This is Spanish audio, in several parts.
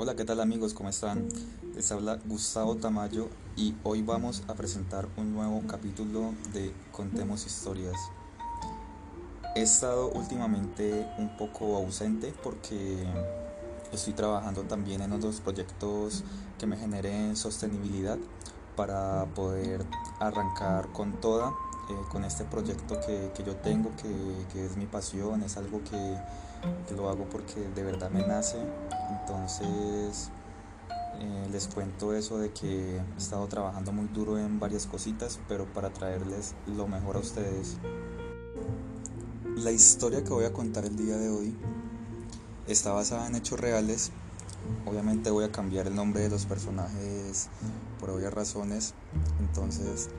Hola, ¿qué tal amigos? ¿Cómo están? Les habla Gustavo Tamayo y hoy vamos a presentar un nuevo capítulo de Contemos Historias. He estado últimamente un poco ausente porque estoy trabajando también en otros proyectos que me generen sostenibilidad para poder arrancar con toda, eh, con este proyecto que, yo tengo, que, que, es mi pasión, es algo que, que lo hago porque de verdad me nace. Entonces eh, les cuento eso de que he estado trabajando muy duro en varias cositas, pero para traerles lo mejor a ustedes. La historia que voy a contar el día de hoy está basada en hechos reales. Obviamente voy a cambiar el nombre de los personajes por obvias razones. Entonces,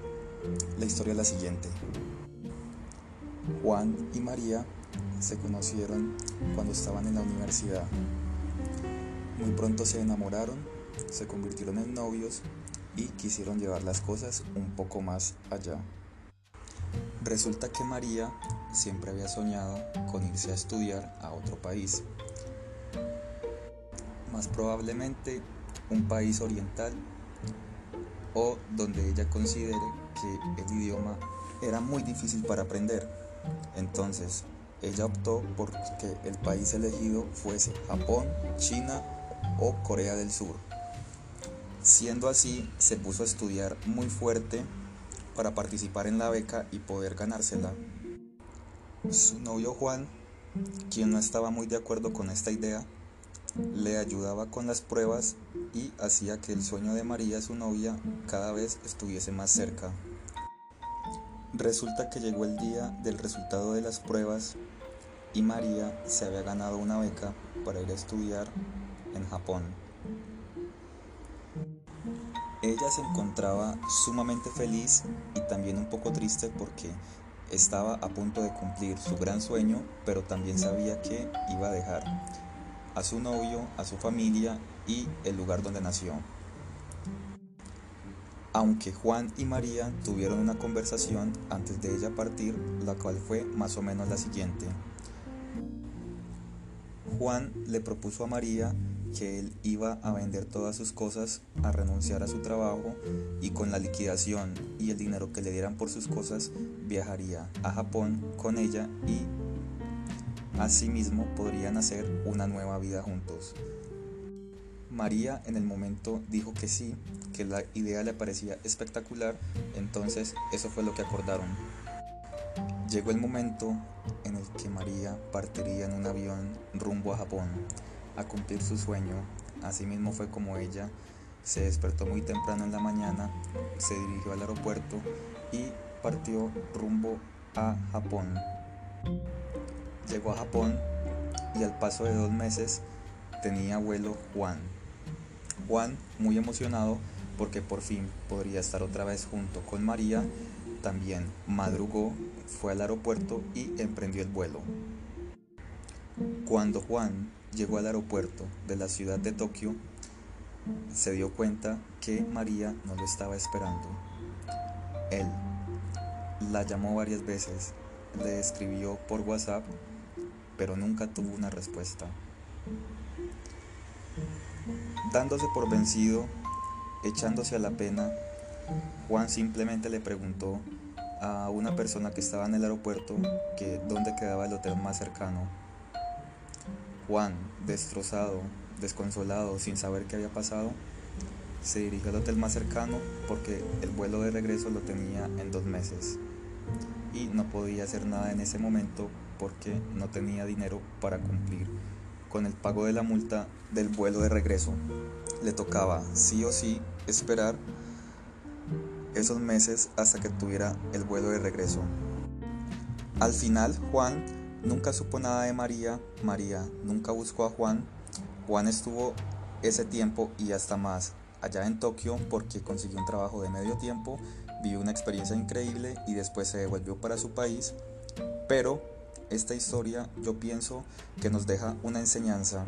la historia es la siguiente. Juan y María se conocieron cuando estaban en la universidad. Muy pronto se enamoraron, se convirtieron en novios y quisieron llevar las cosas un poco más allá. Resulta que María siempre había soñado con irse a estudiar a otro país, más probablemente un país oriental o donde ella considere que el idioma era muy difícil para aprender. Entonces, ella optó por que el país elegido fuese Japón, China o Corea del Sur. Siendo así, se puso a estudiar muy fuerte para participar en la beca y poder ganársela. Su novio Juan, quien no estaba muy de acuerdo con esta idea, le ayudaba con las pruebas y hacía que el sueño de María, su novia, cada vez estuviese más cerca. Resulta que llegó el día del resultado de las pruebas y María se había ganado una beca para ir a estudiar en Japón. Ella se encontraba sumamente feliz y también un poco triste porque estaba a punto de cumplir su gran sueño, pero también sabía que iba a dejar a su novio, a su familia y el lugar donde nació. Aunque Juan y María tuvieron una conversación antes de ella partir, la cual fue más o menos la siguiente. Juan le propuso a María que él iba a vender todas sus cosas, a renunciar a su trabajo y con la liquidación y el dinero que le dieran por sus cosas viajaría a Japón con ella y asimismo podrían hacer una nueva vida juntos. María en el momento dijo que sí, que la idea le parecía espectacular, entonces eso fue lo que acordaron. Llegó el momento en el que María partiría en un avión rumbo a Japón a cumplir su sueño. Asimismo fue como ella se despertó muy temprano en la mañana, se dirigió al aeropuerto y partió rumbo a Japón. Llegó a Japón y al paso de dos meses tenía vuelo Juan. Juan, muy emocionado porque por fin podría estar otra vez junto con María, también madrugó, fue al aeropuerto y emprendió el vuelo. Cuando Juan llegó al aeropuerto de la ciudad de Tokio, se dio cuenta que María no lo estaba esperando. Él la llamó varias veces, le escribió por WhatsApp, pero nunca tuvo una respuesta. Dándose por vencido, echándose a la pena, Juan simplemente le preguntó a una persona que estaba en el aeropuerto que dónde quedaba el hotel más cercano. Juan, destrozado, desconsolado, sin saber qué había pasado, se dirigió al hotel más cercano porque el vuelo de regreso lo tenía en dos meses y no podía hacer nada en ese momento porque no tenía dinero para cumplir con el pago de la multa del vuelo de regreso. Le tocaba sí o sí esperar esos meses hasta que tuviera el vuelo de regreso. Al final, Juan nunca supo nada de María, María nunca buscó a Juan, Juan estuvo ese tiempo y hasta más allá en Tokio porque consiguió un trabajo de medio tiempo, vivió una experiencia increíble y después se devolvió para su país, pero esta historia yo pienso que nos deja una enseñanza.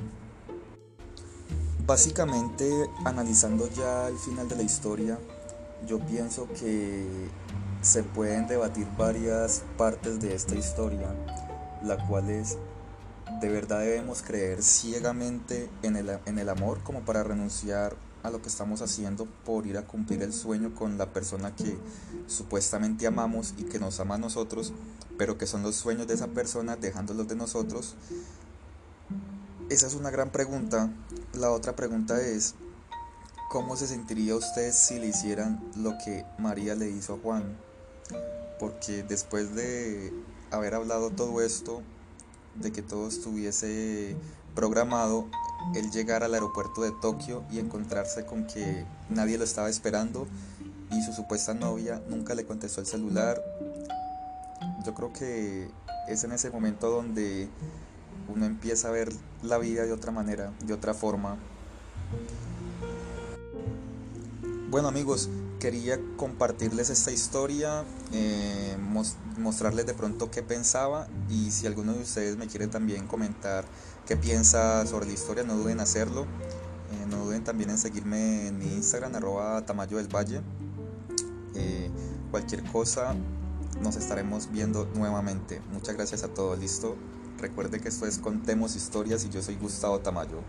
Básicamente, analizando ya el final de la historia, yo pienso que se pueden debatir varias partes de esta historia, la cual es ¿De verdad debemos creer ciegamente en el, en el amor como para renunciar a lo que estamos haciendo por ir a cumplir el sueño con la persona que supuestamente amamos y que nos ama a nosotros, pero que son los sueños de esa persona dejándolos de nosotros? Esa es una gran pregunta. La otra pregunta es, ¿cómo se sentiría usted si le hicieran lo que María le hizo a Juan? Porque después de haber hablado todo esto, de que todo estuviese programado, el llegar al aeropuerto de Tokio y encontrarse con que nadie lo estaba esperando y su supuesta novia nunca le contestó el celular. Yo creo que es en ese momento donde uno empieza a ver la vida de otra manera, de otra forma. Bueno amigos, quería compartirles esta historia, eh, mostrarles de pronto qué pensaba y si alguno de ustedes me quiere también comentar qué piensa sobre la historia, no duden en hacerlo. Eh, no duden también en seguirme en mi Instagram, arroba Tamayo del Valle. Eh, cualquier cosa, nos estaremos viendo nuevamente. Muchas gracias a todos, listo. Recuerde que esto es Contemos Historias y yo soy Gustavo Tamayo.